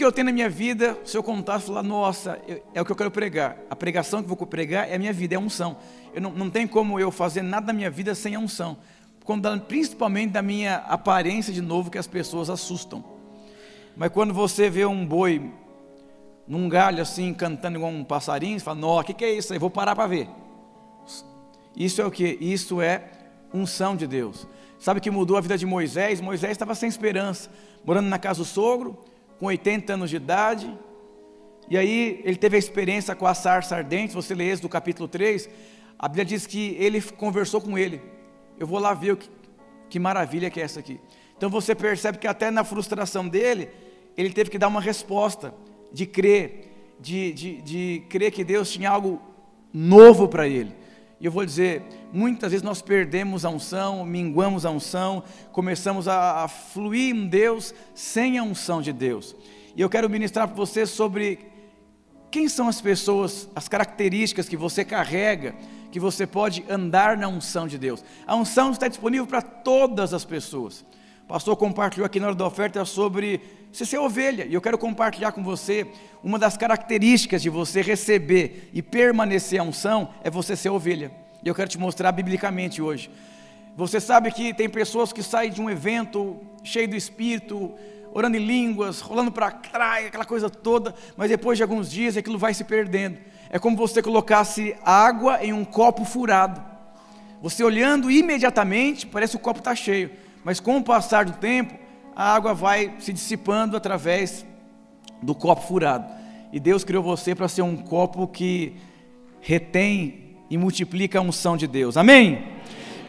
que eu tenho na minha vida, se eu contar, falar, nossa, é o que eu quero pregar. A pregação que eu vou pregar é a minha vida, é a unção. Eu não, não tem como eu fazer nada na minha vida sem a unção. Principalmente da minha aparência de novo, que as pessoas assustam. Mas quando você vê um boi num galho assim, cantando igual um passarinho, você fala, nossa, o que, que é isso? Eu vou parar para ver. Isso é o que? Isso é unção de Deus. Sabe que mudou a vida de Moisés? Moisés estava sem esperança, morando na casa do sogro, com 80 anos de idade. E aí ele teve a experiência com a sarça ardente, você lê do capítulo 3, a Bíblia diz que ele conversou com ele. Eu vou lá ver o que, que maravilha que é essa aqui. Então você percebe que até na frustração dele, ele teve que dar uma resposta de crer, de, de, de crer que Deus tinha algo novo para ele. E eu vou dizer, muitas vezes nós perdemos a unção, minguamos a unção, começamos a, a fluir em Deus sem a unção de Deus. E eu quero ministrar para você sobre quem são as pessoas, as características que você carrega, que você pode andar na unção de Deus. A unção está disponível para todas as pessoas. O pastor compartilhou aqui na hora da oferta sobre você ser ovelha, e eu quero compartilhar com você uma das características de você receber e permanecer a unção é você ser ovelha. E eu quero te mostrar biblicamente hoje. Você sabe que tem pessoas que saem de um evento cheio do espírito, orando em línguas, rolando para trás, aquela coisa toda, mas depois de alguns dias aquilo vai se perdendo. É como você colocasse água em um copo furado. Você olhando imediatamente, parece que o copo está cheio, mas com o passar do tempo, a água vai se dissipando através do copo furado. E Deus criou você para ser um copo que retém e multiplica a unção de Deus. Amém?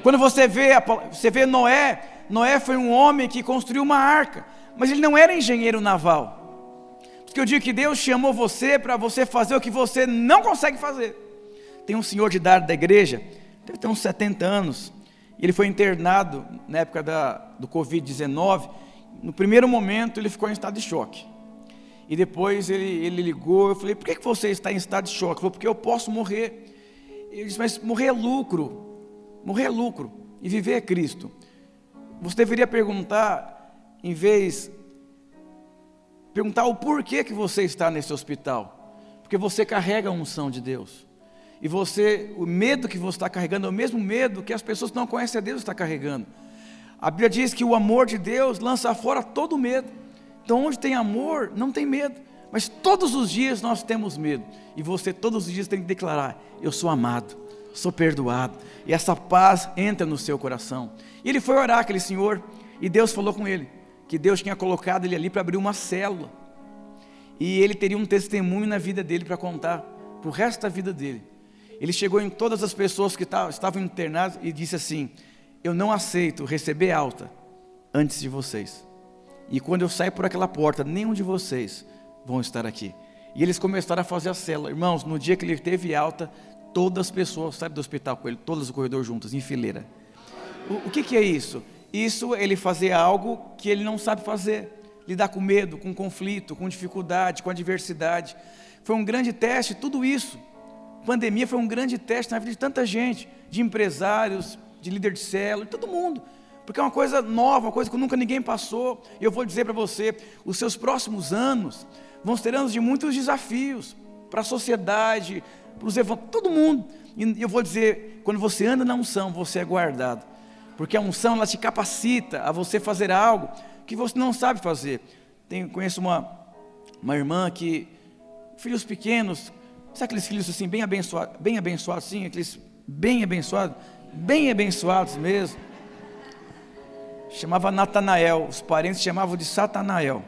Quando você vê, você vê Noé, Noé foi um homem que construiu uma arca, mas ele não era engenheiro naval. Porque eu digo que Deus chamou você para você fazer o que você não consegue fazer. Tem um senhor de idade da igreja, deve ter uns 70 anos, ele foi internado na época da, do Covid-19 no primeiro momento ele ficou em estado de choque. E depois ele, ele ligou, eu falei, por que, que você está em estado de choque? Ele falou, porque eu posso morrer. Ele disse, mas morrer é lucro. Morrer é lucro. E viver é Cristo. Você deveria perguntar, em vez, perguntar o porquê que você está nesse hospital. Porque você carrega a unção de Deus. E você, o medo que você está carregando é o mesmo medo que as pessoas que não conhecem a Deus estão carregando. A Bíblia diz que o amor de Deus lança fora todo medo. Então, onde tem amor, não tem medo. Mas todos os dias nós temos medo. E você todos os dias tem que declarar: Eu sou amado, sou perdoado. E essa paz entra no seu coração. E ele foi orar, aquele senhor, e Deus falou com ele: que Deus tinha colocado ele ali para abrir uma célula. E ele teria um testemunho na vida dele para contar, para o resto da vida dele. Ele chegou em todas as pessoas que estavam internadas e disse assim: eu não aceito receber alta antes de vocês. E quando eu sair por aquela porta, nenhum de vocês vão estar aqui. E eles começaram a fazer a célula. Irmãos, no dia que ele teve alta, todas as pessoas saíram do hospital com ele, todas no corredor juntas, em fileira. O, o que, que é isso? Isso é ele fazer algo que ele não sabe fazer. Lidar com medo, com conflito, com dificuldade, com adversidade. Foi um grande teste, tudo isso. Pandemia foi um grande teste na vida de tanta gente, de empresários, de líder de célula, de todo mundo. Porque é uma coisa nova, uma coisa que nunca ninguém passou. E eu vou dizer para você, os seus próximos anos vão ser anos de muitos desafios para a sociedade, para os evangélicos, todo mundo. E eu vou dizer, quando você anda na unção, você é guardado. Porque a unção ela te capacita a você fazer algo que você não sabe fazer. Tenho, conheço uma, uma irmã que, filhos pequenos, sabe aqueles filhos assim, bem abençoados, bem abençoados, sim, aqueles bem abençoados, bem abençoados mesmo. Chamava Natanael, os parentes chamavam de Satanael.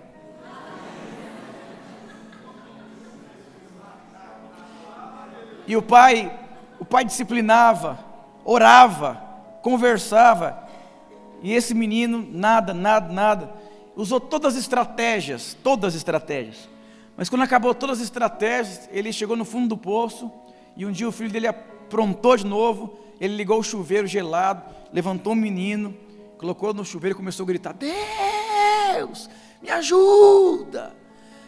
E o pai, o pai disciplinava, orava, conversava. E esse menino, nada, nada, nada. Usou todas as estratégias, todas as estratégias. Mas quando acabou todas as estratégias, ele chegou no fundo do poço. E um dia o filho dele aprontou de novo ele ligou o chuveiro gelado, levantou o menino, colocou no chuveiro e começou a gritar: Deus, me ajuda!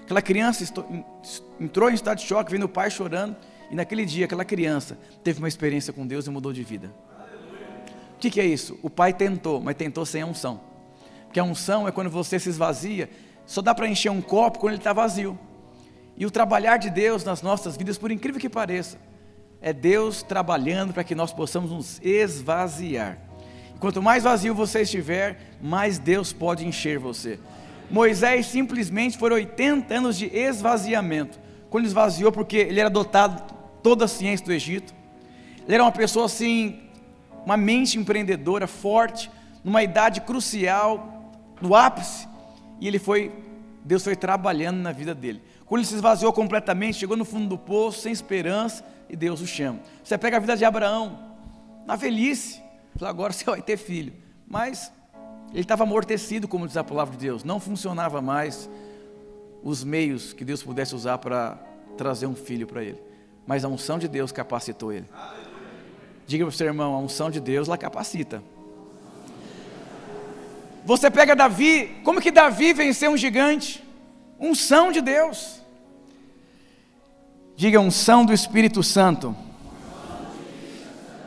Aquela criança entrou em estado de choque, vendo o pai chorando, e naquele dia aquela criança teve uma experiência com Deus e mudou de vida. O que, que é isso? O pai tentou, mas tentou sem a unção. Porque a unção é quando você se esvazia só dá para encher um copo quando ele está vazio. E o trabalhar de Deus nas nossas vidas, por incrível que pareça, é Deus trabalhando para que nós possamos nos esvaziar. Quanto mais vazio você estiver, mais Deus pode encher você. Moisés simplesmente foi 80 anos de esvaziamento. Quando esvaziou, porque ele era dotado toda a ciência do Egito. Ele era uma pessoa assim, uma mente empreendedora, forte, numa idade crucial, no ápice. E ele foi, Deus foi trabalhando na vida dele. Quando ele se esvaziou completamente, chegou no fundo do poço, sem esperança, e Deus o chama. Você pega a vida de Abraão, na velhice, agora você vai ter filho. Mas ele estava amortecido, como diz a palavra de Deus, não funcionava mais os meios que Deus pudesse usar para trazer um filho para ele. Mas a unção de Deus capacitou ele. Diga para o seu irmão, a unção de Deus lá capacita. Você pega Davi, como que Davi venceu um gigante? Unção de Deus. Diga unção do Espírito Santo.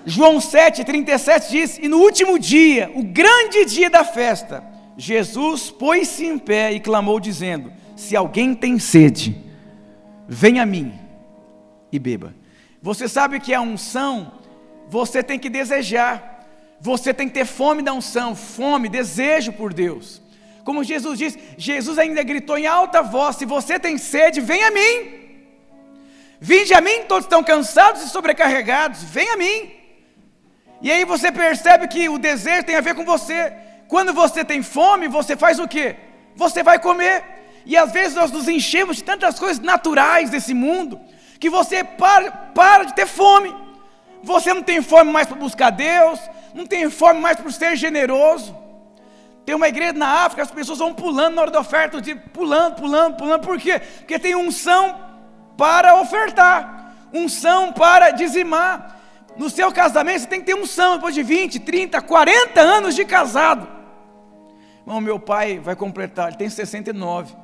João 7,37 diz: E no último dia, o grande dia da festa, Jesus pôs-se em pé e clamou, dizendo: Se alguém tem sede, venha a mim e beba. Você sabe que a unção, você tem que desejar, você tem que ter fome da unção, fome, desejo por Deus. Como Jesus disse, Jesus ainda gritou em alta voz: Se você tem sede, venha a mim. Vinde a mim, todos estão cansados e sobrecarregados, venha a mim. E aí você percebe que o desejo tem a ver com você. Quando você tem fome, você faz o quê? Você vai comer. E às vezes nós nos enchemos de tantas coisas naturais desse mundo, que você para, para de ter fome. Você não tem fome mais para buscar Deus, não tem fome mais para ser generoso. Tem uma igreja na África, as pessoas vão pulando na hora da oferta, pulando, pulando, pulando, por quê? Porque tem unção para ofertar, unção para dizimar. No seu casamento você tem que ter unção depois de 20, 30, 40 anos de casado. Irmão, meu pai vai completar, ele tem 69.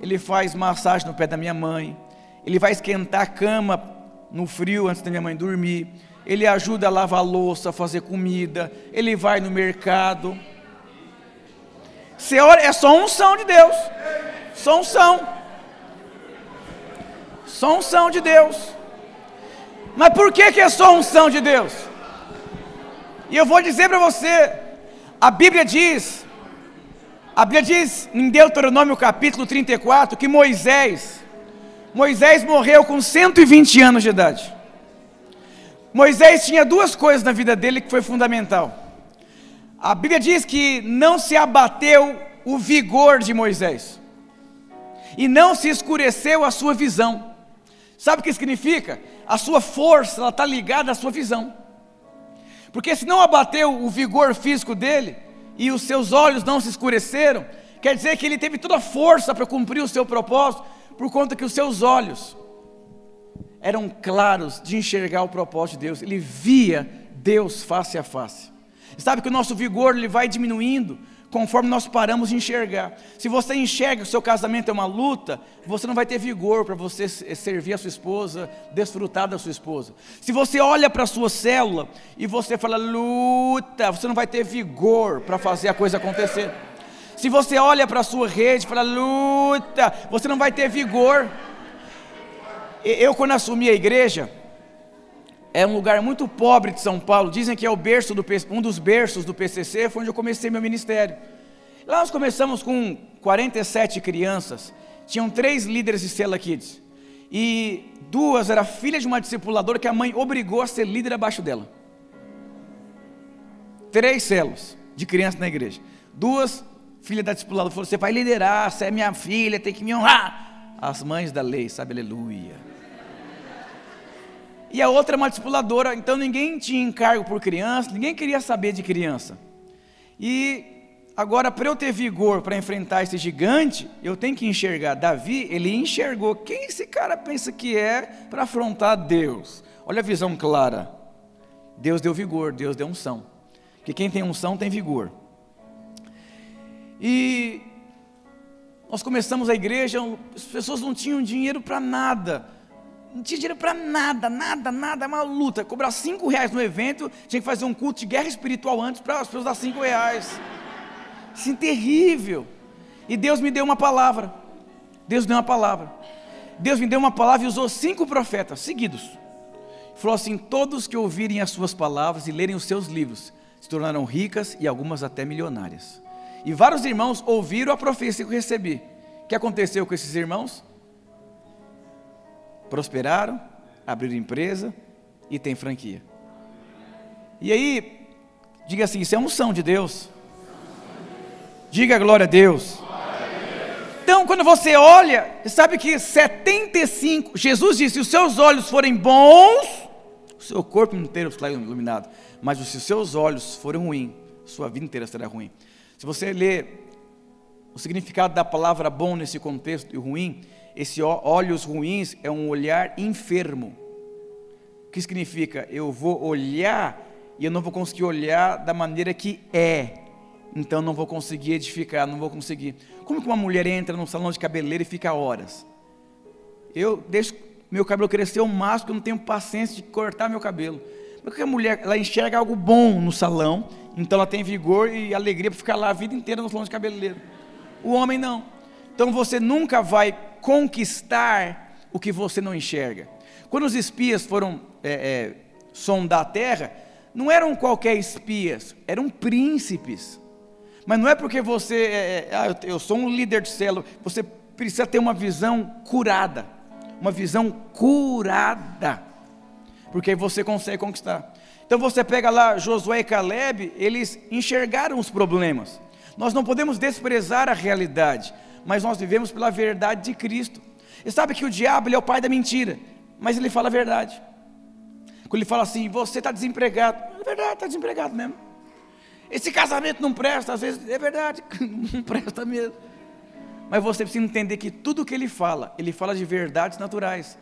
Ele faz massagem no pé da minha mãe. Ele vai esquentar a cama no frio antes da minha mãe dormir. Ele ajuda a lavar a louça, a fazer comida. Ele vai no mercado. Você olha, é só unção de Deus. Só unção. Só unção de Deus. Mas por que, que é só unção de Deus? E eu vou dizer para você, a Bíblia diz, a Bíblia diz em Deuteronômio capítulo 34 que Moisés, Moisés morreu com 120 anos de idade. Moisés tinha duas coisas na vida dele que foi fundamental. A Bíblia diz que não se abateu o vigor de Moisés, e não se escureceu a sua visão. Sabe o que significa? A sua força está ligada à sua visão. Porque se não abateu o vigor físico dele e os seus olhos não se escureceram, quer dizer que ele teve toda a força para cumprir o seu propósito, por conta que os seus olhos eram claros de enxergar o propósito de Deus. Ele via Deus face a face. Sabe que o nosso vigor ele vai diminuindo conforme nós paramos de enxergar. Se você enxerga que o seu casamento é uma luta, você não vai ter vigor para você servir a sua esposa, desfrutar da sua esposa. Se você olha para a sua célula e você fala luta, você não vai ter vigor para fazer a coisa acontecer. Se você olha para a sua rede e fala luta, você não vai ter vigor. Eu, quando assumi a igreja, é um lugar muito pobre de São Paulo. Dizem que é o berço do, um dos berços do PCC, foi onde eu comecei meu ministério. Lá nós começamos com 47 crianças. Tinham três líderes de Cela Kids. E duas era filha de uma discipuladora que a mãe obrigou a ser líder abaixo dela. Três celos de crianças na igreja. Duas filhas da discipuladora falou: Você vai liderar, você é minha filha, tem que me honrar. As mães da lei, sabe, aleluia e a outra é uma discipuladora, então ninguém tinha encargo por criança, ninguém queria saber de criança. E agora, para eu ter vigor para enfrentar esse gigante, eu tenho que enxergar. Davi, ele enxergou quem esse cara pensa que é para afrontar Deus. Olha a visão clara. Deus deu vigor, Deus deu unção. Porque quem tem unção tem vigor. E nós começamos a igreja, as pessoas não tinham dinheiro para nada não tinha dinheiro para nada, nada, nada, é uma luta. Cobrar cinco reais no evento, tinha que fazer um culto de guerra espiritual antes para as pessoas dar cinco reais. Assim, terrível. E Deus me deu uma palavra. Deus deu uma palavra. Deus me deu uma palavra e usou cinco profetas seguidos. Falou assim: Todos que ouvirem as suas palavras e lerem os seus livros se tornarão ricas e algumas até milionárias. E vários irmãos ouviram a profecia que eu recebi. O que aconteceu com esses irmãos? Prosperaram, abriram empresa e têm franquia. E aí, diga assim: Isso é unção de Deus. Diga glória a Deus. Então, quando você olha, sabe que 75, Jesus disse: se os seus olhos forem bons, o seu corpo inteiro será iluminado. Mas se os seus olhos forem ruins, sua vida inteira será ruim. Se você ler o significado da palavra bom nesse contexto e ruim, esse olhos ruins é um olhar enfermo. O que significa? Eu vou olhar e eu não vou conseguir olhar da maneira que é então não vou conseguir edificar, não vou conseguir. Como que uma mulher entra num salão de cabeleireiro e fica horas? Eu deixo meu cabelo crescer o máximo, eu não tenho paciência de cortar meu cabelo. Porque a mulher, ela enxerga algo bom no salão, então ela tem vigor e alegria para ficar lá a vida inteira no salão de cabeleireiro. O homem não. Então você nunca vai conquistar o que você não enxerga. Quando os espias foram é, é, sondar a terra, não eram qualquer espias, eram príncipes. Mas não é porque você, é, é, ah, eu sou um líder de célula, você precisa ter uma visão curada, uma visão curada, porque aí você consegue conquistar. Então você pega lá Josué e Caleb, eles enxergaram os problemas. Nós não podemos desprezar a realidade, mas nós vivemos pela verdade de Cristo. E sabe que o diabo ele é o pai da mentira, mas ele fala a verdade. Quando ele fala assim, você está desempregado, é verdade, está desempregado mesmo. Esse casamento não presta, às vezes é verdade, não presta mesmo. Mas você precisa entender que tudo que ele fala, ele fala de verdades naturais.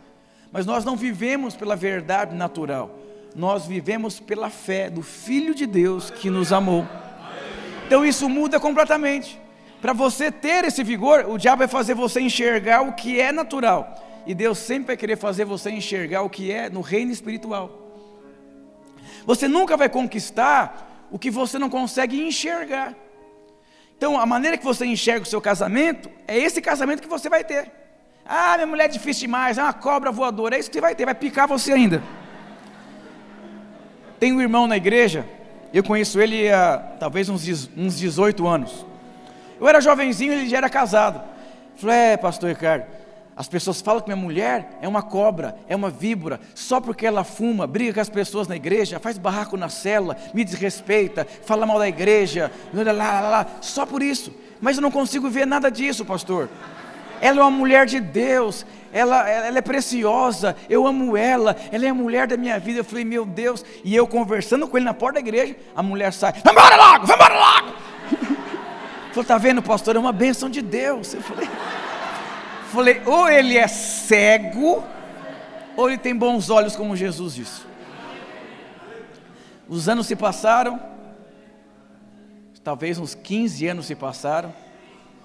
Mas nós não vivemos pela verdade natural, nós vivemos pela fé do Filho de Deus que nos amou. Então isso muda completamente. Para você ter esse vigor, o diabo vai fazer você enxergar o que é natural. E Deus sempre vai querer fazer você enxergar o que é no reino espiritual. Você nunca vai conquistar o que você não consegue enxergar. Então, a maneira que você enxerga o seu casamento é esse casamento que você vai ter. Ah, minha mulher é difícil demais, é uma cobra voadora, é isso que vai ter, vai picar você ainda. Tem um irmão na igreja, eu conheço ele há talvez uns, uns 18 anos. Eu era jovenzinho, ele já era casado. Falei, é, pastor Ricardo, as pessoas falam que minha mulher é uma cobra, é uma víbora, só porque ela fuma, briga com as pessoas na igreja, faz barraco na cela, me desrespeita, fala mal da igreja, lá, lá, lá, só por isso. Mas eu não consigo ver nada disso, pastor. Ela é uma mulher de Deus, ela, ela é preciosa, eu amo ela, ela é a mulher da minha vida. Eu falei, meu Deus, e eu conversando com ele na porta da igreja, a mulher sai, vai embora logo, vai embora logo. Falei, tá vendo, pastor, é uma bênção de Deus. Eu falei. Falei, ou ele é cego, ou ele tem bons olhos, como Jesus disse. Os anos se passaram, talvez uns 15 anos se passaram.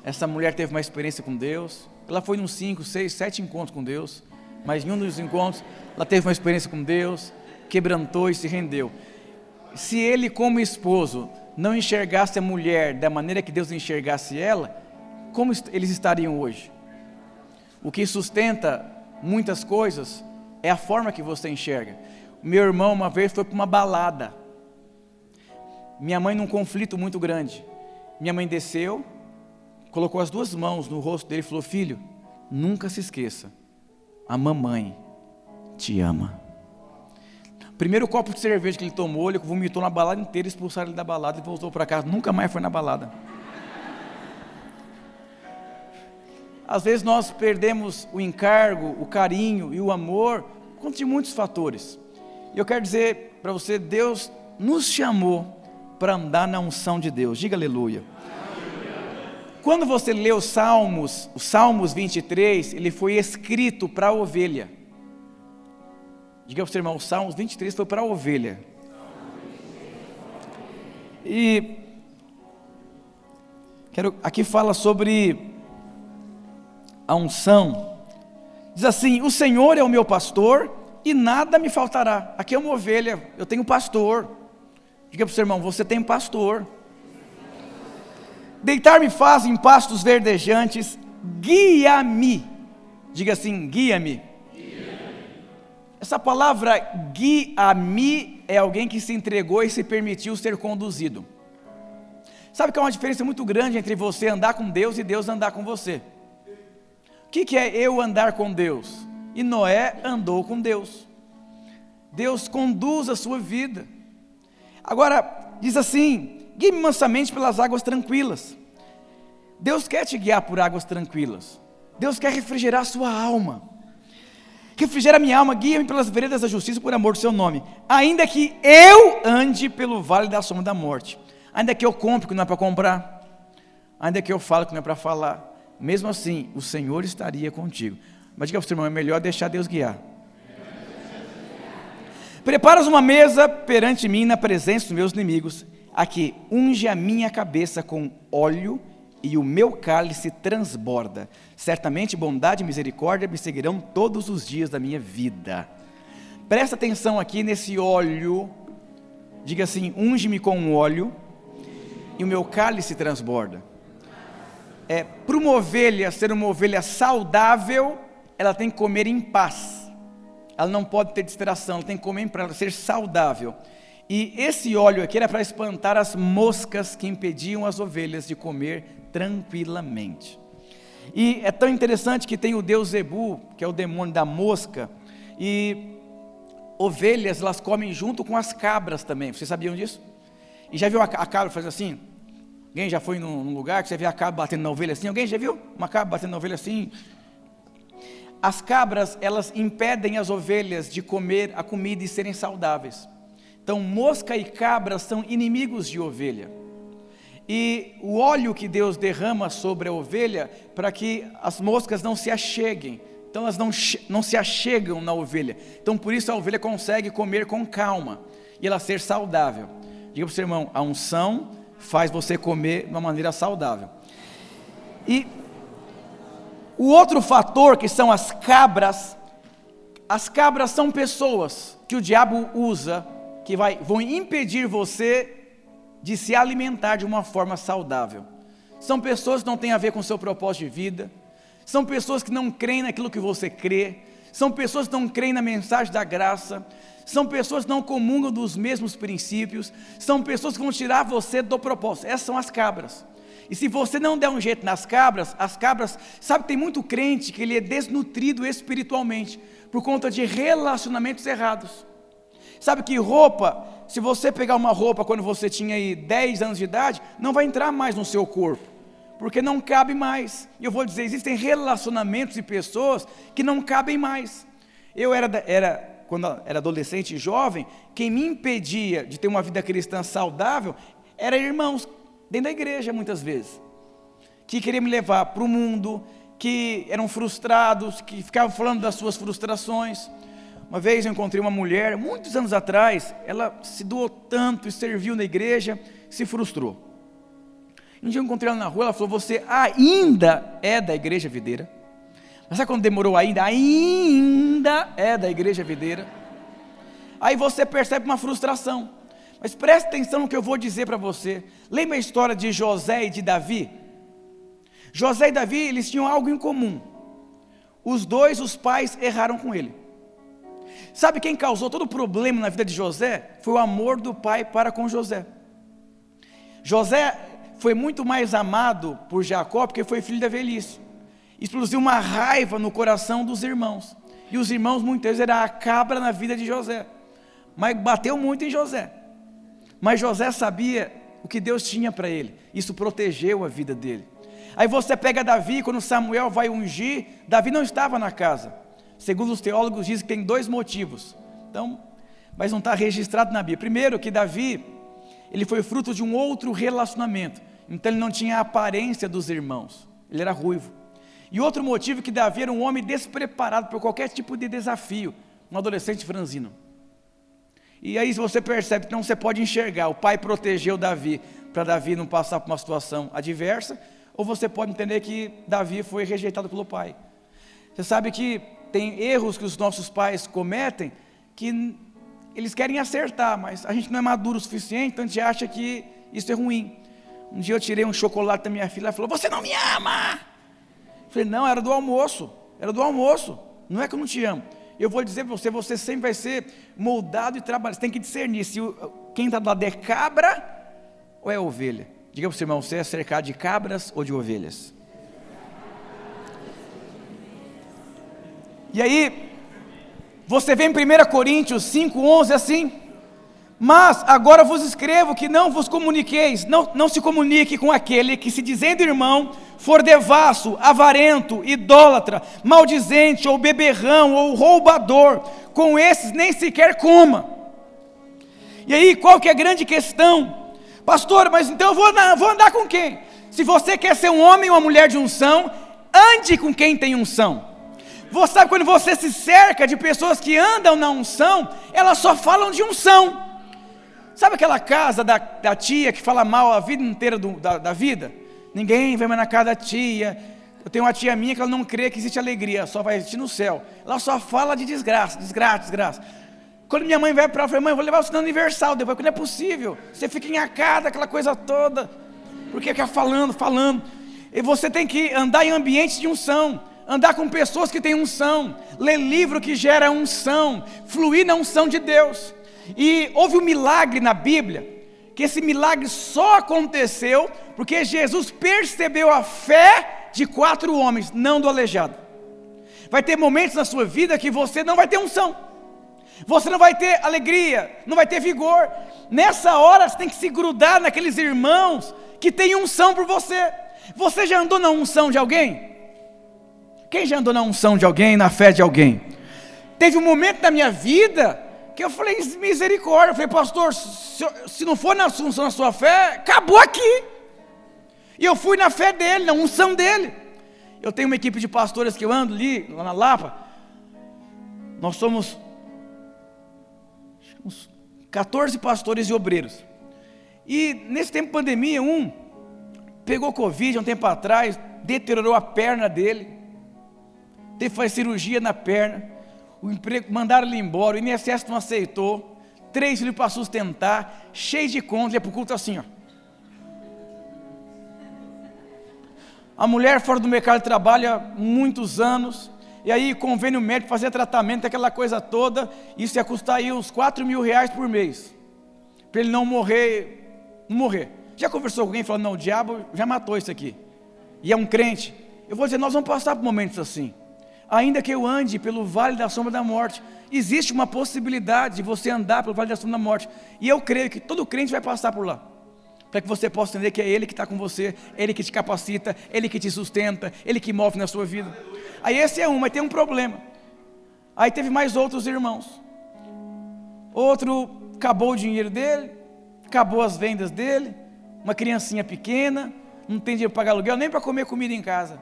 Essa mulher teve uma experiência com Deus. Ela foi nos 5, 6, 7 encontros com Deus. Mas em um dos encontros, ela teve uma experiência com Deus, quebrantou e se rendeu. Se ele, como esposo, não enxergasse a mulher da maneira que Deus enxergasse ela, como eles estariam hoje? O que sustenta muitas coisas é a forma que você enxerga. Meu irmão uma vez foi para uma balada. Minha mãe num conflito muito grande. Minha mãe desceu, colocou as duas mãos no rosto dele e falou: Filho, nunca se esqueça, a mamãe te ama. Primeiro copo de cerveja que ele tomou, ele vomitou na balada inteira, expulsaram ele da balada e voltou para casa. Nunca mais foi na balada. Às vezes nós perdemos o encargo, o carinho e o amor conta de muitos fatores. E eu quero dizer para você, Deus nos chamou para andar na unção de Deus. Diga aleluia. Quando você lê os Salmos, os Salmos 23, ele foi escrito para a ovelha. Diga para o seu irmão, o Salmos 23 foi para a ovelha. E quero aqui fala sobre a unção. Diz assim: O Senhor é o meu pastor e nada me faltará. Aqui é uma ovelha, eu tenho pastor. Diga para o seu irmão: Você tem pastor. Deitar-me faz em pastos verdejantes, guia-me. Diga assim: guia-me. Essa palavra guia-me é alguém que se entregou e se permitiu ser conduzido. Sabe que há uma diferença muito grande entre você andar com Deus e Deus andar com você. O que, que é eu andar com Deus? E Noé andou com Deus. Deus conduz a sua vida. Agora, diz assim: guie-me mansamente pelas águas tranquilas. Deus quer te guiar por águas tranquilas. Deus quer refrigerar a sua alma. Refrigera minha alma, guia-me pelas veredas da justiça por amor do seu nome. Ainda que eu ande pelo vale da sombra da morte. Ainda que eu compre que não é para comprar. Ainda que eu fale que não é para falar. Mesmo assim, o Senhor estaria contigo. Mas diga para o seu irmão, é melhor deixar Deus guiar. Preparas uma mesa perante mim na presença dos meus inimigos. Aqui, unge a minha cabeça com óleo e o meu cálice transborda. Certamente bondade e misericórdia me seguirão todos os dias da minha vida. Presta atenção aqui nesse óleo. Diga assim: unge-me com óleo e o meu cálice transborda. É, para uma ovelha ser uma ovelha saudável, ela tem que comer em paz ela não pode ter distração, ela tem que comer para ser saudável. E esse óleo aqui era para espantar as moscas que impediam as ovelhas de comer tranquilamente. E é tão interessante que tem o deus Zebu, que é o demônio da mosca, e ovelhas elas comem junto com as cabras também. Vocês sabiam disso? E já viu a, cabra fazer assim? Alguém já foi num, num lugar que você vê a cabra batendo na ovelha assim? Alguém já viu uma cabra batendo na ovelha assim? As cabras, elas impedem as ovelhas de comer a comida e serem saudáveis. Então, mosca e cabra são inimigos de ovelha. E o óleo que Deus derrama sobre a ovelha, para que as moscas não se acheguem. Então, elas não, não se achegam na ovelha. Então, por isso a ovelha consegue comer com calma e ela ser saudável. Diga para o seu irmão: a unção faz você comer de uma maneira saudável. E o outro fator que são as cabras, as cabras são pessoas que o diabo usa que vai, vão impedir você de se alimentar de uma forma saudável. São pessoas que não têm a ver com o seu propósito de vida, são pessoas que não creem naquilo que você crê, são pessoas que não creem na mensagem da graça, são pessoas que não comungam dos mesmos princípios, são pessoas que vão tirar você do propósito. Essas são as cabras. E se você não der um jeito nas cabras, as cabras, sabe, tem muito crente que ele é desnutrido espiritualmente por conta de relacionamentos errados. Sabe que roupa, se você pegar uma roupa quando você tinha aí 10 anos de idade, não vai entrar mais no seu corpo, porque não cabe mais. E eu vou dizer, existem relacionamentos e pessoas que não cabem mais. Eu era, era quando era adolescente e jovem, quem me impedia de ter uma vida cristã saudável era irmãos dentro da igreja muitas vezes, que queriam me levar para o mundo, que eram frustrados, que ficavam falando das suas frustrações. Uma vez eu encontrei uma mulher, muitos anos atrás, ela se doou tanto e serviu na igreja, se frustrou. Um dia eu encontrei ela na rua, ela falou: Você ainda é da igreja videira? Mas sabe quando demorou ainda? Ainda é da igreja videira. Aí você percebe uma frustração. Mas preste atenção no que eu vou dizer para você. Lembra a história de José e de Davi? José e Davi, eles tinham algo em comum. Os dois, os pais, erraram com ele. Sabe quem causou todo o problema na vida de José? Foi o amor do pai para com José. José foi muito mais amado por Jacó porque foi filho da velhice. Explodiu uma raiva no coração dos irmãos. E os irmãos muitas vezes era a cabra na vida de José. Mas bateu muito em José. Mas José sabia o que Deus tinha para ele, isso protegeu a vida dele. Aí você pega Davi, quando Samuel vai ungir, Davi não estava na casa. Segundo os teólogos, dizem que tem dois motivos. Então, mas não está registrado na Bíblia. Primeiro, que Davi, ele foi fruto de um outro relacionamento. Então ele não tinha a aparência dos irmãos. Ele era ruivo. E outro motivo que Davi era um homem despreparado por qualquer tipo de desafio, um adolescente franzino. E aí você percebe que não você pode enxergar, o pai protegeu Davi para Davi não passar por uma situação adversa, ou você pode entender que Davi foi rejeitado pelo pai. Você sabe que tem erros que os nossos pais cometem que eles querem acertar, mas a gente não é maduro o suficiente, então a gente acha que isso é ruim. Um dia eu tirei um chocolate da minha filha, ela falou: Você não me ama! Eu falei: Não, era do almoço, era do almoço. Não é que eu não te amo. Eu vou dizer para você: você sempre vai ser moldado e trabalhado. Você tem que discernir se quem está do lado é cabra ou é ovelha. Diga para o seu irmão: você é cercado de cabras ou de ovelhas? E aí, você vê em 1 Coríntios 5,11 assim. Mas agora vos escrevo que não vos comuniqueis, não, não se comunique com aquele que, se dizendo irmão, for devasso, avarento, idólatra, maldizente, ou beberrão, ou roubador, com esses nem sequer coma. E aí, qual que é a grande questão? Pastor, mas então eu vou, vou andar com quem? Se você quer ser um homem ou uma mulher de unção, ande com quem tem unção. Você sabe quando você se cerca de pessoas que andam na unção, elas só falam de unção. Sabe aquela casa da, da tia que fala mal a vida inteira do, da, da vida? Ninguém vai mais na casa da tia. Eu tenho uma tia minha que ela não crê que existe alegria, só vai existir no céu. Ela só fala de desgraça, desgraça, desgraça. Quando minha mãe vai para ela, eu falei, mãe, eu vou levar você na Universal depois, porque não é possível. Você fica enhacada, aquela coisa toda. Porque fica falando, falando. E você tem que andar em ambientes de unção andar com pessoas que têm unção, ler livro que gera unção, fluir na unção de Deus. E houve um milagre na Bíblia, que esse milagre só aconteceu porque Jesus percebeu a fé de quatro homens, não do aleijado. Vai ter momentos na sua vida que você não vai ter unção, você não vai ter alegria, não vai ter vigor. Nessa hora você tem que se grudar naqueles irmãos que têm unção por você. Você já andou na unção de alguém? Quem já andou na unção de alguém, na fé de alguém? Teve um momento da minha vida que eu falei, misericórdia. Eu falei, pastor, se, se não for na unção da sua fé, acabou aqui. E eu fui na fé dele, na unção dele. Eu tenho uma equipe de pastores que eu ando ali, lá na Lapa. Nós somos uns 14 pastores e obreiros. E nesse tempo de pandemia, um pegou Covid há um tempo atrás, deteriorou a perna dele, teve que fazer cirurgia na perna o emprego, mandaram ele embora, o INSS não aceitou, três filhos para sustentar, cheio de contas, ia para o culto assim, ó. A mulher fora do mercado de trabalho muitos anos, e aí convênio médico, fazer tratamento, aquela coisa toda, isso ia custar aí uns 4 mil reais por mês, para ele não morrer, não morrer. Já conversou com alguém falando, não, o diabo já matou isso aqui, e é um crente. Eu vou dizer, nós vamos passar por momentos assim ainda que eu ande pelo vale da sombra da morte, existe uma possibilidade de você andar pelo vale da sombra da morte. E eu creio que todo crente vai passar por lá. Para que você possa entender que é Ele que está com você, Ele que te capacita, Ele que te sustenta, Ele que move na sua vida. Aí esse é um, mas tem um problema. Aí teve mais outros irmãos. Outro acabou o dinheiro dele, acabou as vendas dele, uma criancinha pequena, não tem dinheiro para pagar aluguel, nem para comer comida em casa.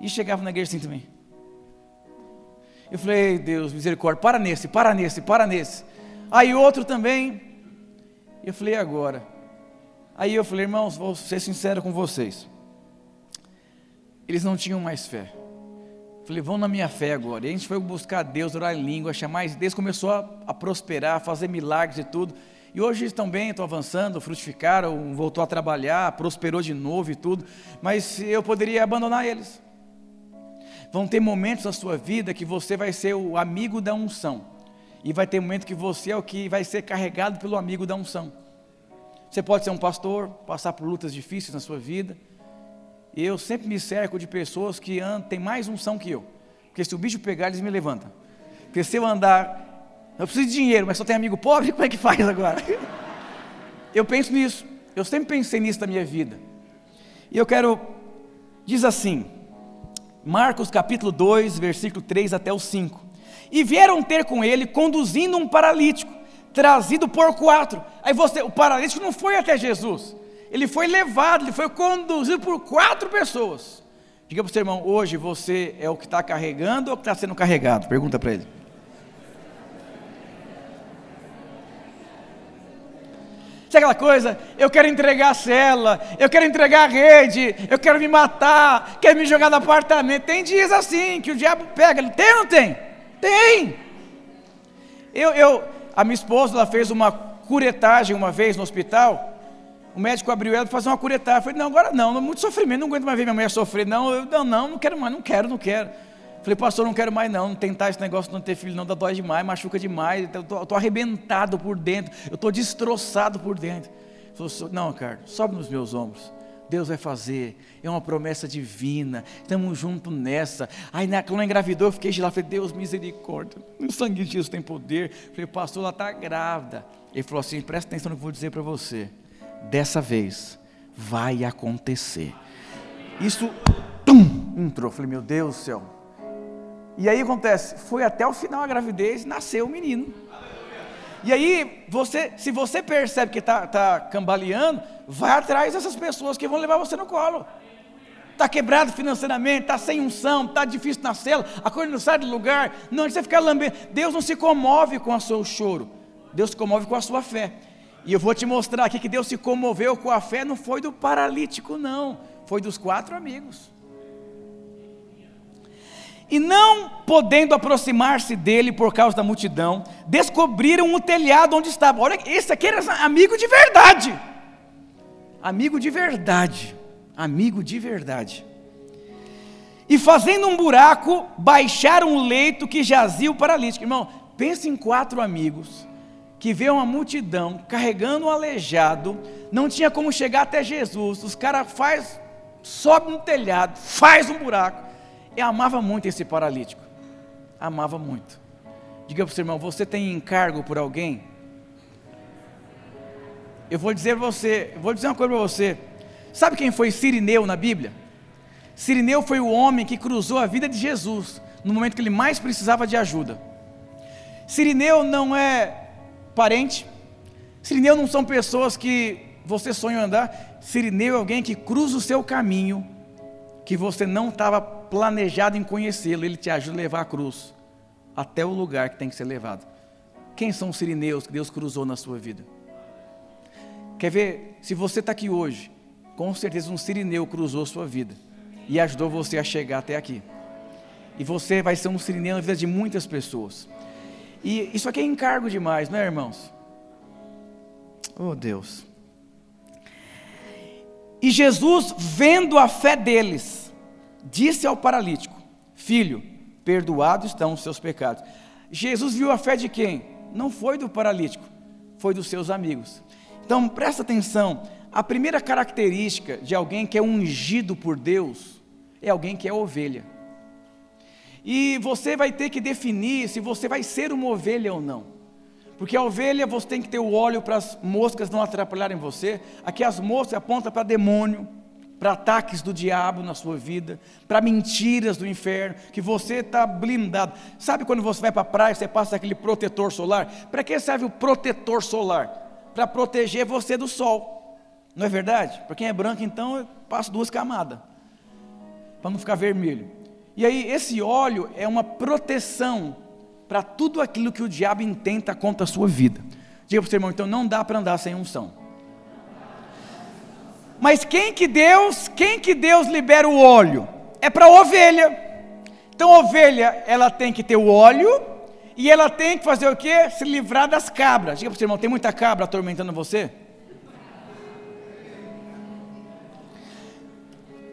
E chegava na igreja assim também. Eu falei, Deus, misericórdia, para nesse, para nesse, para nesse. Aí outro também. Eu falei, agora? Aí eu falei, irmãos, vou ser sincero com vocês. Eles não tinham mais fé. Falei, vão na minha fé agora. E a gente foi buscar Deus, orar em língua, chamar. Deus começou a, a prosperar, fazer milagres e tudo. E hoje estão bem, estão avançando, frutificaram, voltou a trabalhar, prosperou de novo e tudo. Mas eu poderia abandonar eles. Vão ter momentos na sua vida que você vai ser o amigo da unção. E vai ter momentos que você é o que vai ser carregado pelo amigo da unção. Você pode ser um pastor, passar por lutas difíceis na sua vida. Eu sempre me cerco de pessoas que têm mais unção que eu. Porque se o bicho pegar, eles me levantam. Porque se eu andar, eu preciso de dinheiro, mas só tem amigo pobre, como é que faz agora? Eu penso nisso. Eu sempre pensei nisso na minha vida. E eu quero, diz assim, Marcos capítulo 2, versículo 3 até o 5. E vieram ter com ele, conduzindo um paralítico, trazido por quatro. Aí você, o paralítico não foi até Jesus, ele foi levado, ele foi conduzido por quatro pessoas. Diga para o seu irmão, hoje você é o que está carregando ou o que está sendo carregado? Pergunta para ele. Sabe aquela coisa? Eu quero entregar a cela, eu quero entregar a rede, eu quero me matar, quero me jogar no apartamento. Tem dias assim que o diabo pega. Ele tem ou não tem? Tem. Eu, eu, a minha esposa ela fez uma curetagem uma vez no hospital O médico abriu ela para fazer uma curetagem. Eu falei, não, agora não, muito sofrimento, não aguento mais ver minha mulher sofrer. Não, eu, não, não, não quero mais, não quero, não quero. Falei, pastor, não quero mais não, não tentar esse negócio de não ter filho não, dá dói demais, machuca demais, eu estou arrebentado por dentro, eu estou destroçado por dentro. Falei, não, Carlos, sobe nos meus ombros. Deus vai fazer, é uma promessa divina, estamos juntos nessa. Aí na, quando engravidou, eu fiquei lá, falei, Deus, misericórdia, o sangue de Jesus tem poder. Falei, pastor, ela está grávida. Ele falou assim: presta atenção no que eu vou dizer para você. Dessa vez vai acontecer. Isso, tum, entrou. Falei, meu Deus do céu. E aí acontece, foi até o final a gravidez, nasceu o menino. E aí, você, se você percebe que está tá cambaleando, vai atrás dessas pessoas que vão levar você no colo. Está quebrado financeiramente, está sem unção, está difícil na cela, a coisa não sai do lugar. Não, você ficar lambendo. Deus não se comove com o seu choro, Deus se comove com a sua fé. E eu vou te mostrar aqui que Deus se comoveu com a fé, não foi do paralítico, não, foi dos quatro amigos. E não podendo aproximar-se dele por causa da multidão, descobriram o telhado onde estava. Olha, esse aqui era amigo de verdade. Amigo de verdade. Amigo de verdade. E fazendo um buraco, baixaram o leito que jazia o paralítico. Irmão, pense em quatro amigos que vê uma multidão carregando um aleijado, não tinha como chegar até Jesus. Os caras faz, sobe no telhado, faz um buraco eu amava muito esse paralítico. Amava muito. Diga para o seu irmão: você tem encargo por alguém? Eu vou dizer você, vou dizer uma coisa para você. Sabe quem foi Sirineu na Bíblia? Sirineu foi o homem que cruzou a vida de Jesus no momento que ele mais precisava de ajuda. Sirineu não é parente. Sirineu não são pessoas que você sonha andar. Sirineu é alguém que cruza o seu caminho que você não estava planejado em conhecê-lo, ele te ajuda a levar a cruz até o lugar que tem que ser levado. Quem são os sirineus que Deus cruzou na sua vida? Quer ver? Se você está aqui hoje, com certeza um sirineu cruzou sua vida e ajudou você a chegar até aqui. E você vai ser um sirineu na vida de muitas pessoas. E isso aqui é encargo demais, não é, irmãos? Oh, Deus. E Jesus, vendo a fé deles, disse ao paralítico: Filho, perdoados estão os seus pecados. Jesus viu a fé de quem? Não foi do paralítico, foi dos seus amigos. Então presta atenção: a primeira característica de alguém que é ungido por Deus é alguém que é ovelha. E você vai ter que definir se você vai ser uma ovelha ou não. Porque a ovelha você tem que ter o óleo para as moscas não atrapalharem você. Aqui as moscas apontam para demônio para ataques do diabo na sua vida, para mentiras do inferno, que você está blindado. Sabe quando você vai para a praia, você passa aquele protetor solar? Para que serve o protetor solar? Para proteger você do sol. Não é verdade? Para quem é branco, então, eu passo duas camadas, para não ficar vermelho. E aí, esse óleo é uma proteção para tudo aquilo que o diabo intenta contra a sua vida. Diga para o seu irmão, então não dá para andar sem unção. Mas quem que Deus, quem que Deus libera o óleo? É para a ovelha. Então a ovelha, ela tem que ter o óleo e ela tem que fazer o quê? Se livrar das cabras. Diga para o seu irmão, tem muita cabra atormentando você?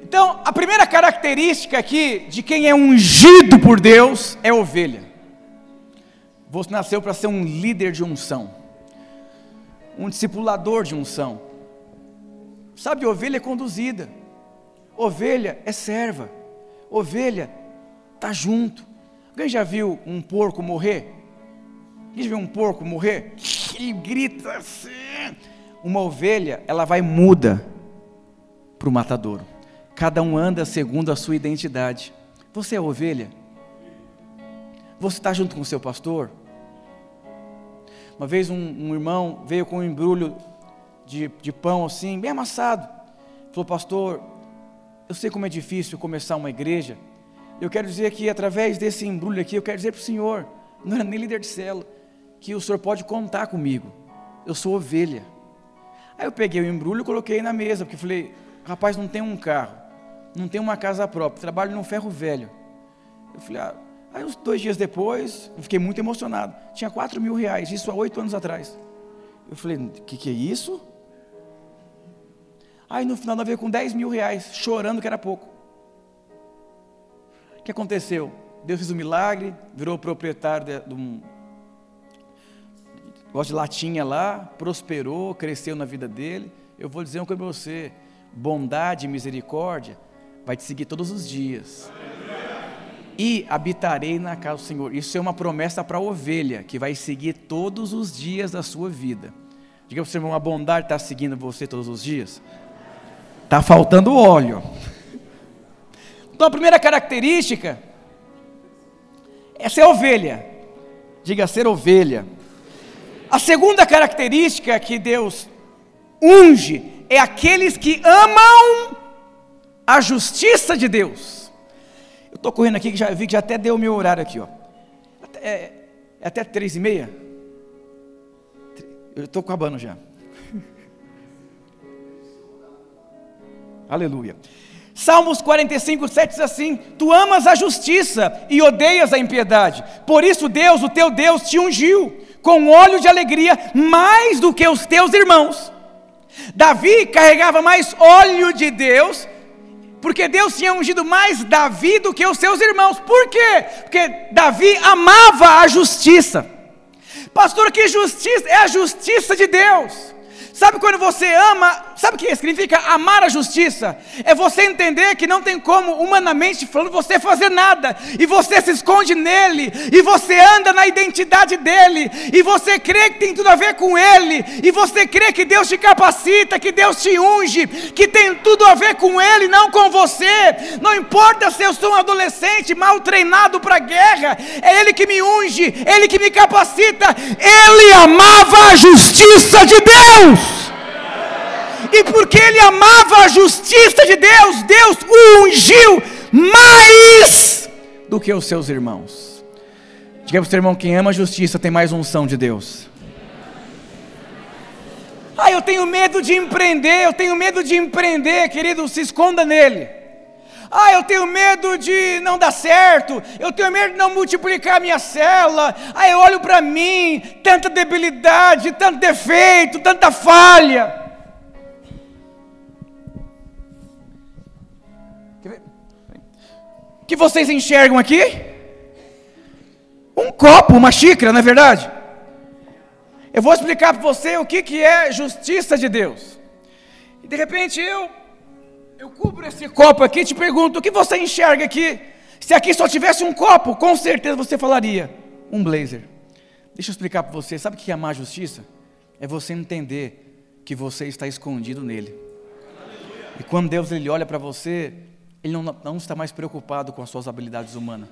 Então, a primeira característica aqui de quem é ungido por Deus é ovelha. Você nasceu para ser um líder de unção, um discipulador de unção. Sabe, ovelha é conduzida, ovelha é serva, ovelha está junto. Alguém já viu um porco morrer? Alguém já viu um porco morrer? Ele grita assim. Uma ovelha, ela vai muda para o matadouro. Cada um anda segundo a sua identidade. Você é ovelha? Você está junto com o seu pastor? Uma vez um, um irmão veio com um embrulho de, de pão assim, bem amassado. Falou, pastor, eu sei como é difícil começar uma igreja. Eu quero dizer que através desse embrulho aqui, eu quero dizer para o senhor, não era nem líder de célula, que o senhor pode contar comigo. Eu sou ovelha. Aí eu peguei o embrulho e coloquei na mesa, porque falei, rapaz, não tem um carro, não tem uma casa própria, trabalho num ferro velho. Eu falei, ah, aí uns dois dias depois, eu fiquei muito emocionado. Tinha quatro mil reais, isso há oito anos atrás. Eu falei, o que, que é isso? Aí no final ela veio com 10 mil reais, chorando que era pouco. O que aconteceu? Deus fez um milagre, virou proprietário de, de um gosto de latinha lá, prosperou, cresceu na vida dele. Eu vou dizer uma coisa para você: bondade e misericórdia vai te seguir todos os dias. E habitarei na casa do Senhor. Isso é uma promessa para a ovelha que vai seguir todos os dias da sua vida. Diga para o Senhor, a bondade está seguindo você todos os dias? Está faltando óleo. Então a primeira característica é ser ovelha. Diga ser ovelha. A segunda característica que Deus unge é aqueles que amam a justiça de Deus. Eu estou correndo aqui que já vi que já até deu o meu horário aqui, ó. É, é até três e meia. Eu estou acabando já. Aleluia. Salmos 45, 7 diz assim: Tu amas a justiça e odeias a impiedade. Por isso, Deus, o teu Deus, te ungiu com óleo de alegria mais do que os teus irmãos. Davi carregava mais óleo de Deus, porque Deus tinha ungido mais Davi do que os seus irmãos. Por quê? Porque Davi amava a justiça. Pastor, que justiça? É a justiça de Deus. Sabe quando você ama, sabe o que significa amar a justiça? É você entender que não tem como, humanamente falando, você fazer nada, e você se esconde nele, e você anda na identidade dele, e você crê que tem tudo a ver com ele, e você crê que Deus te capacita, que Deus te unge, que tem tudo a ver com ele, não com você. Não importa se eu sou um adolescente mal treinado para a guerra, é ele que me unge, ele que me capacita. Ele amava a justiça de Deus e porque ele amava a justiça de Deus, Deus o ungiu mais do que os seus irmãos. Diga para o seu irmão: quem ama a justiça tem mais unção de Deus. Ah, eu tenho medo de empreender, eu tenho medo de empreender, querido, se esconda nele. Ah, eu tenho medo de não dar certo, eu tenho medo de não multiplicar minha célula. Ah, eu olho para mim, tanta debilidade, tanto defeito, tanta falha. que vocês enxergam aqui? Um copo, uma xícara, não é verdade? Eu vou explicar para você o que, que é justiça de Deus. E de repente eu, eu cubro esse copo aqui e te pergunto: o que você enxerga aqui? Se aqui só tivesse um copo, com certeza você falaria: um blazer. Deixa eu explicar para você: sabe o que é a justiça? É você entender que você está escondido nele. E quando Deus ele olha para você, ele não, não está mais preocupado com as suas habilidades humanas,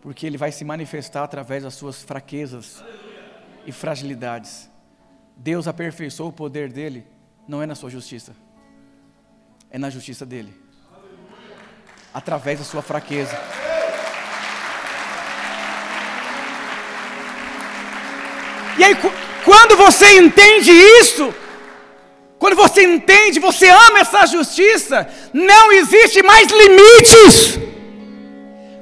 porque ele vai se manifestar através das suas fraquezas e fragilidades. Deus aperfeiçoou o poder dele, não é na sua justiça, é na justiça dele, através da sua fraqueza. E aí, quando você entende isso, quando você entende, você ama essa justiça, não existe mais limites.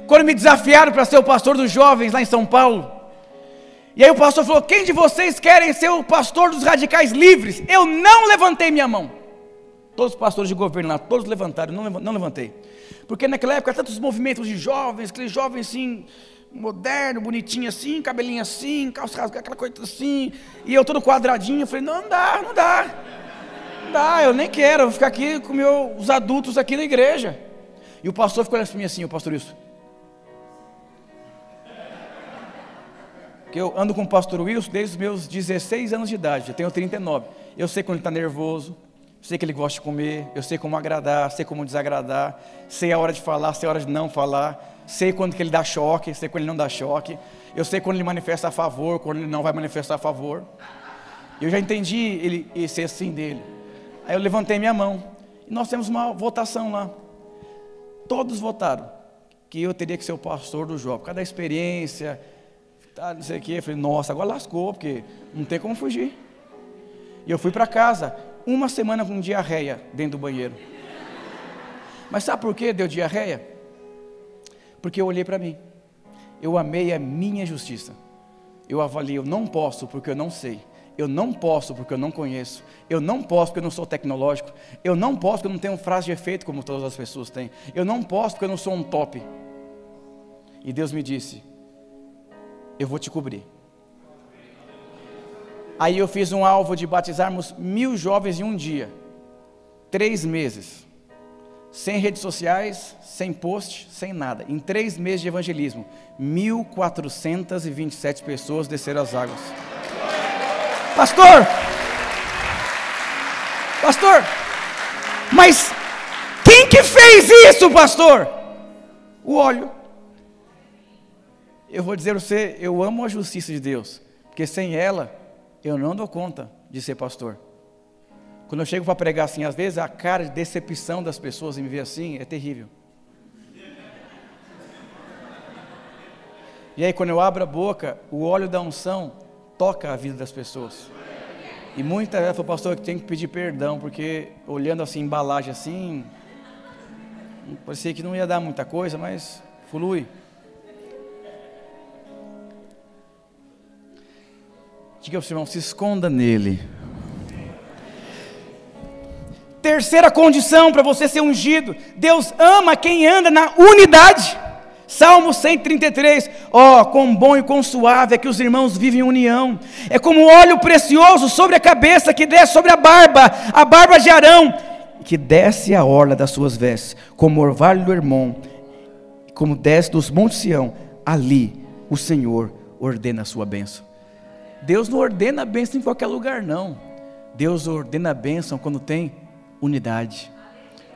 Quando me desafiaram para ser o pastor dos jovens lá em São Paulo, e aí o pastor falou: Quem de vocês querem ser o pastor dos radicais livres? Eu não levantei minha mão. Todos os pastores de governo lá, todos levantaram, não, não levantei. Porque naquela época, tantos movimentos de jovens, aqueles jovens assim, moderno, bonitinho assim, cabelinho assim, calça aquela coisa assim, e eu todo quadradinho, eu falei, não, não dá, não dá dá, eu nem quero, eu vou ficar aqui com meus adultos aqui na igreja. E o pastor ficou olhando para mim assim, o pastor isso. Que eu ando com o pastor Wilson desde os meus 16 anos de idade, eu tenho 39. Eu sei quando ele está nervoso, sei que ele gosta de comer, eu sei como agradar, sei como desagradar, sei a hora de falar, sei a hora de não falar, sei quando que ele dá choque, sei quando ele não dá choque, eu sei quando ele manifesta a favor, quando ele não vai manifestar a favor. Eu já entendi ele, esse assim dele. Aí eu levantei minha mão. E nós temos uma votação lá. Todos votaram que eu teria que ser o pastor do jovem. Por causa da experiência, tá, não sei o quê. Eu falei, nossa, agora lascou, porque não tem como fugir. E eu fui para casa, uma semana com diarreia dentro do banheiro. Mas sabe por que deu diarreia? Porque eu olhei para mim. Eu amei a minha justiça. Eu avaliei, eu não posso porque eu não sei. Eu não posso porque eu não conheço. Eu não posso porque eu não sou tecnológico. Eu não posso porque eu não tenho frase de efeito como todas as pessoas têm. Eu não posso porque eu não sou um top. E Deus me disse: Eu vou te cobrir. Aí eu fiz um alvo de batizarmos mil jovens em um dia, três meses, sem redes sociais, sem post, sem nada. Em três meses de evangelismo, 1.427 pessoas desceram as águas. Pastor! Pastor! Mas quem que fez isso, pastor? O óleo. Eu vou dizer a você, eu amo a justiça de Deus, porque sem ela eu não dou conta de ser pastor. Quando eu chego para pregar assim, às vezes a cara de decepção das pessoas em me ver assim é terrível. E aí quando eu abro a boca, o óleo da unção toca a vida das pessoas. E muitas vezes o pastor que tem que pedir perdão, porque olhando assim, embalagem assim, parecia que não ia dar muita coisa, mas flui. Diga ao seu irmão, se esconda nele. Terceira condição para você ser ungido: Deus ama quem anda na unidade. Salmo 133, ó, oh, quão bom e quão suave é que os irmãos vivem em união, é como óleo precioso sobre a cabeça que desce sobre a barba, a barba de Arão, que desce a orla das suas vestes, como o orvalho do Hermon, como desce dos montes Sião, ali o Senhor ordena a sua bênção. Deus não ordena a bênção em qualquer lugar, não. Deus ordena a bênção quando tem unidade.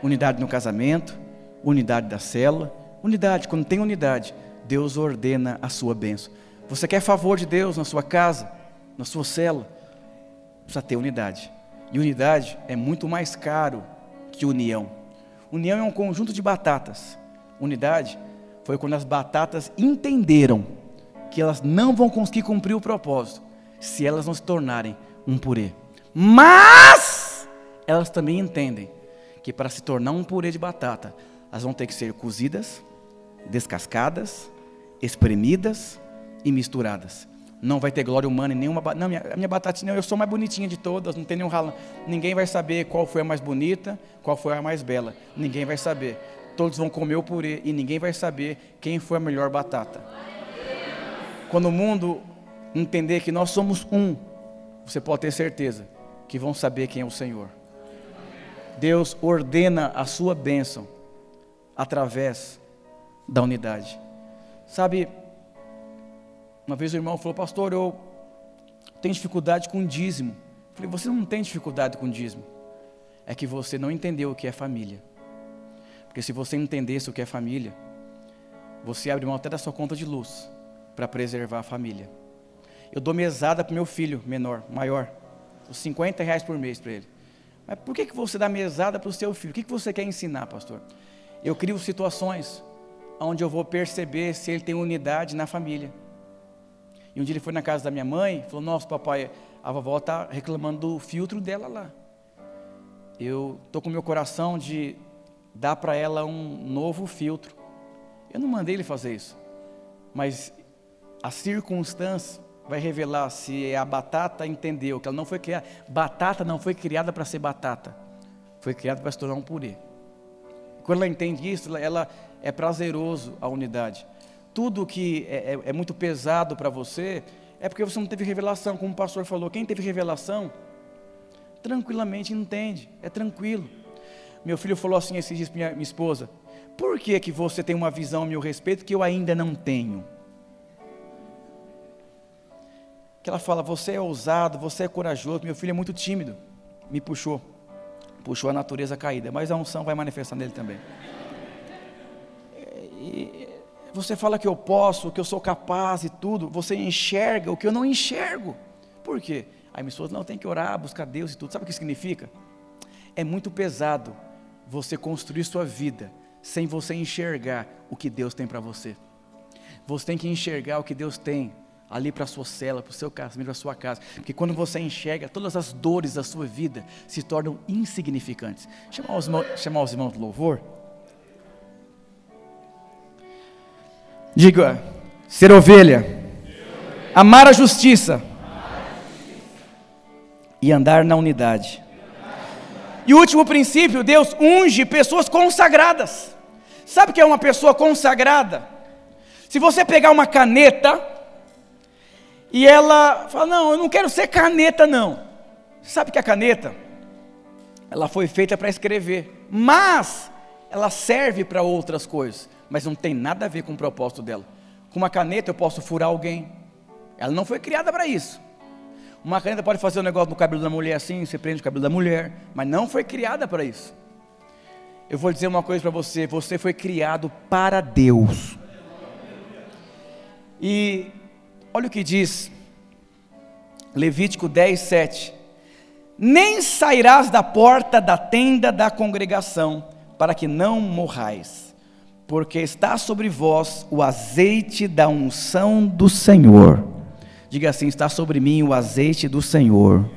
Unidade no casamento, unidade da célula, unidade, quando tem unidade, Deus ordena a sua bênção. Você quer favor de Deus na sua casa, na sua célula? Precisa ter unidade. E unidade é muito mais caro que união. União é um conjunto de batatas. Unidade foi quando as batatas entenderam que elas não vão conseguir cumprir o propósito se elas não se tornarem um purê. Mas elas também entendem que para se tornar um purê de batata, elas vão ter que ser cozidas, descascadas, espremidas e misturadas. Não vai ter glória humana em nenhuma. Não, minha, a minha batatinha, eu sou mais bonitinha de todas, não tem nenhum ralo. Ninguém vai saber qual foi a mais bonita, qual foi a mais bela. Ninguém vai saber. Todos vão comer o purê e ninguém vai saber quem foi a melhor batata. Quando o mundo entender que nós somos um, você pode ter certeza que vão saber quem é o Senhor. Deus ordena a sua bênção através da unidade. Sabe, uma vez o irmão falou, pastor, eu tenho dificuldade com dízimo. Eu falei, você não tem dificuldade com dízimo. É que você não entendeu o que é família. Porque se você entendesse o que é família, você abre mão até da sua conta de luz para preservar a família. Eu dou mesada para meu filho menor, maior, os 50 reais por mês para ele. Mas por que, que você dá mesada para o seu filho? O que, que você quer ensinar, pastor? Eu crio situações onde eu vou perceber se ele tem unidade na família. E um dia ele foi na casa da minha mãe, falou: Nossa, papai, a vovó está reclamando do filtro dela lá. Eu estou com meu coração de dar para ela um novo filtro. Eu não mandei ele fazer isso, mas a circunstância vai revelar se a batata entendeu que ela não foi criada. Batata não foi criada para ser batata, foi criada para se tornar um purê. Quando ela entende isso, ela é prazeroso a unidade. Tudo que é, é, é muito pesado para você é porque você não teve revelação, como o pastor falou. Quem teve revelação, tranquilamente entende, é tranquilo. Meu filho falou assim esses dias para minha, minha esposa: Por que, que você tem uma visão a meu respeito que eu ainda não tenho? Que ela fala: Você é ousado, você é corajoso. Meu filho é muito tímido. Me puxou, puxou a natureza caída, mas a unção vai manifestar nele também. E você fala que eu posso, que eu sou capaz e tudo, você enxerga o que eu não enxergo. Por quê? Minha esposa não tem que orar, buscar Deus e tudo. Sabe o que significa? É muito pesado você construir sua vida sem você enxergar o que Deus tem para você. Você tem que enxergar o que Deus tem ali para a sua cela, para o seu casamento, para a sua casa. Porque quando você enxerga, todas as dores da sua vida se tornam insignificantes. Chamar os irmãos, chamar os irmãos do louvor. Diga, ser ovelha, amar a justiça, e andar na unidade. E o último princípio, Deus unge pessoas consagradas. Sabe o que é uma pessoa consagrada? Se você pegar uma caneta e ela fala: Não, eu não quero ser caneta, não. Sabe que a caneta, ela foi feita para escrever, mas ela serve para outras coisas, mas não tem nada a ver com o propósito dela. Com uma caneta eu posso furar alguém, ela não foi criada para isso. Uma caneta pode fazer um negócio no cabelo da mulher assim, você prende o cabelo da mulher, mas não foi criada para isso. Eu vou dizer uma coisa para você: você foi criado para Deus. E olha o que diz Levítico 10, 7. Nem sairás da porta da tenda da congregação, para que não morrais, porque está sobre vós o azeite da unção do Senhor. Diga assim: está sobre mim o azeite do Senhor.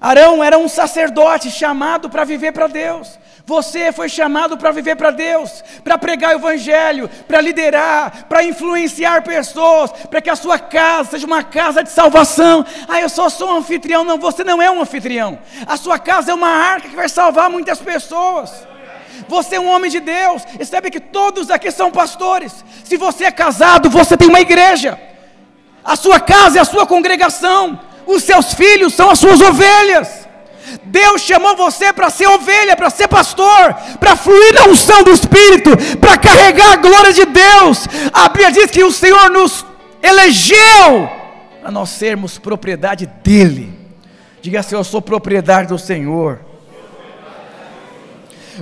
Arão era um sacerdote chamado para viver para Deus. Você foi chamado para viver para Deus, para pregar o Evangelho, para liderar, para influenciar pessoas, para que a sua casa seja uma casa de salvação. Ah, eu só sou um anfitrião. Não, você não é um anfitrião. A sua casa é uma arca que vai salvar muitas pessoas. Você é um homem de Deus. E sabe que todos aqui são pastores. Se você é casado, você tem uma igreja. A sua casa é a sua congregação. Os seus filhos são as suas ovelhas. Deus chamou você para ser ovelha, para ser pastor, para fluir na unção do Espírito, para carregar a glória de Deus. A Bíblia diz que o Senhor nos elegeu para nós sermos propriedade dEle. Diga assim: Eu sou propriedade do Senhor.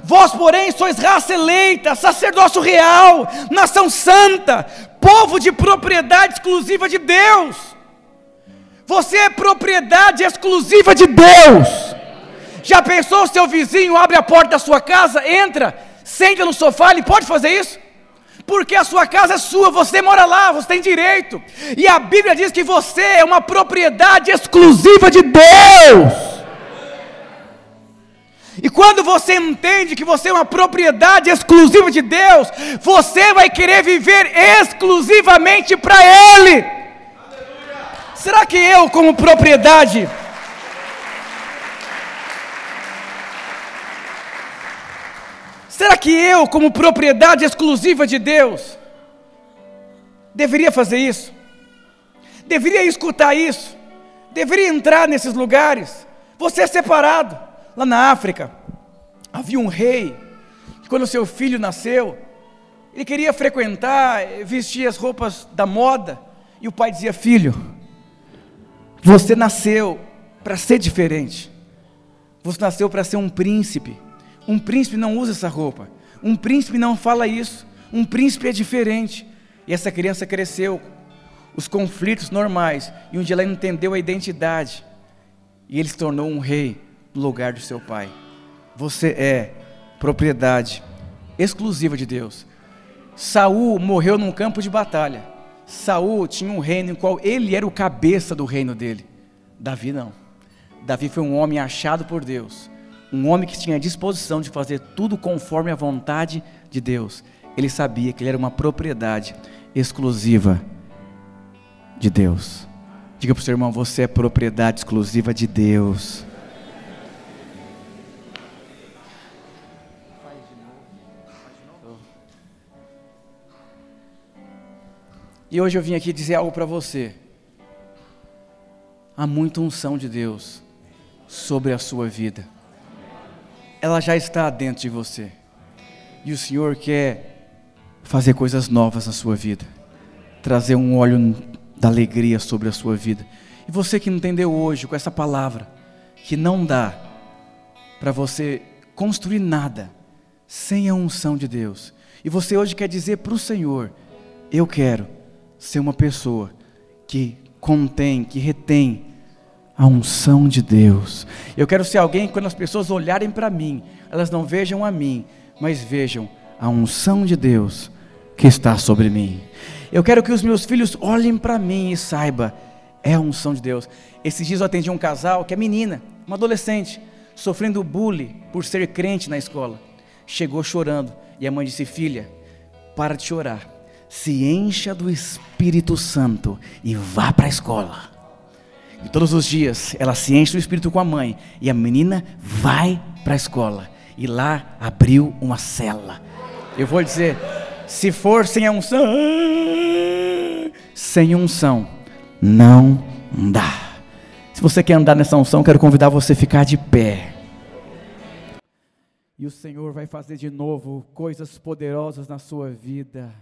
Vós, porém, sois raça eleita, sacerdócio real, nação santa, povo de propriedade exclusiva de Deus. Você é propriedade exclusiva de Deus. Já pensou seu vizinho abre a porta da sua casa, entra, senta no sofá, ele pode fazer isso? Porque a sua casa é sua, você mora lá, você tem direito. E a Bíblia diz que você é uma propriedade exclusiva de Deus. E quando você entende que você é uma propriedade exclusiva de Deus, você vai querer viver exclusivamente para Ele. Será que eu, como propriedade, Que eu, como propriedade exclusiva de Deus, deveria fazer isso? Deveria escutar isso? Deveria entrar nesses lugares? Você é separado. Lá na África, havia um rei, que quando seu filho nasceu, ele queria frequentar, vestir as roupas da moda, e o pai dizia: Filho, você nasceu para ser diferente, você nasceu para ser um príncipe. Um príncipe não usa essa roupa. Um príncipe não fala isso. Um príncipe é diferente. E essa criança cresceu, os conflitos normais, e um dia ela entendeu a identidade, e ele se tornou um rei no lugar do seu pai. Você é propriedade exclusiva de Deus. Saul morreu num campo de batalha. Saul tinha um reino em qual ele era o cabeça do reino dele. Davi não. Davi foi um homem achado por Deus um homem que tinha disposição de fazer tudo conforme a vontade de Deus. Ele sabia que ele era uma propriedade exclusiva de Deus. Diga para o seu irmão: você é propriedade exclusiva de Deus. E hoje eu vim aqui dizer algo para você. Há muita unção de Deus sobre a sua vida ela já está dentro de você. E o Senhor quer fazer coisas novas na sua vida, trazer um óleo da alegria sobre a sua vida. E você que entendeu hoje com essa palavra, que não dá para você construir nada sem a unção de Deus. E você hoje quer dizer para o Senhor: Eu quero ser uma pessoa que contém, que retém a unção de Deus. Eu quero ser alguém que quando as pessoas olharem para mim, elas não vejam a mim, mas vejam a unção de Deus que está sobre mim. Eu quero que os meus filhos olhem para mim e saibam, é a unção de Deus. Esses dias eu atendi um casal que é menina, uma adolescente, sofrendo bullying por ser crente na escola. Chegou chorando e a mãe disse: Filha, para de chorar, se encha do Espírito Santo e vá para a escola. E todos os dias ela se enche do espírito com a mãe e a menina vai para a escola e lá abriu uma cela. Eu vou dizer, se for sem a unção, sem unção, não dá. Se você quer andar nessa unção, quero convidar você a ficar de pé. E o Senhor vai fazer de novo coisas poderosas na sua vida.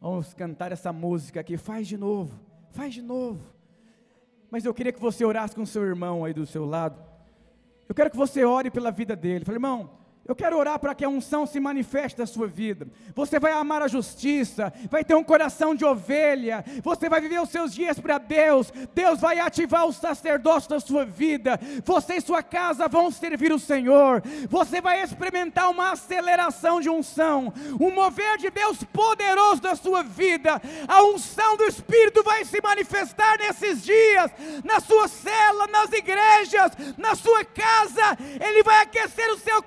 Vamos cantar essa música aqui. Faz de novo, faz de novo. Mas eu queria que você orasse com o seu irmão aí do seu lado. Eu quero que você ore pela vida dele. Falei, irmão, eu quero orar para que a unção se manifeste na sua vida. Você vai amar a justiça, vai ter um coração de ovelha, você vai viver os seus dias para Deus. Deus vai ativar o sacerdócio da sua vida. Você e sua casa vão servir o Senhor. Você vai experimentar uma aceleração de unção, um mover de Deus poderoso na sua vida. A unção do Espírito vai se manifestar nesses dias, na sua cela, nas igrejas, na sua casa. Ele vai aquecer o seu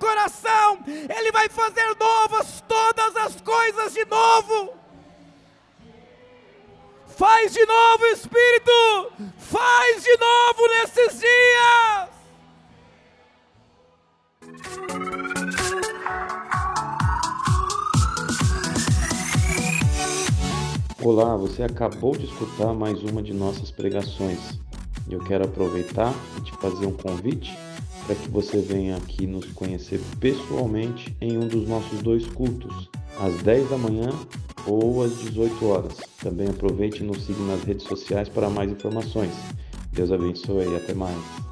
coração ele vai fazer novas todas as coisas de novo. Faz de novo, Espírito, faz de novo nesses dias. Olá, você acabou de escutar mais uma de nossas pregações. Eu quero aproveitar e te fazer um convite para que você venha aqui nos conhecer pessoalmente em um dos nossos dois cultos, às 10 da manhã ou às 18 horas. Também aproveite e nos siga nas redes sociais para mais informações. Deus abençoe e até mais.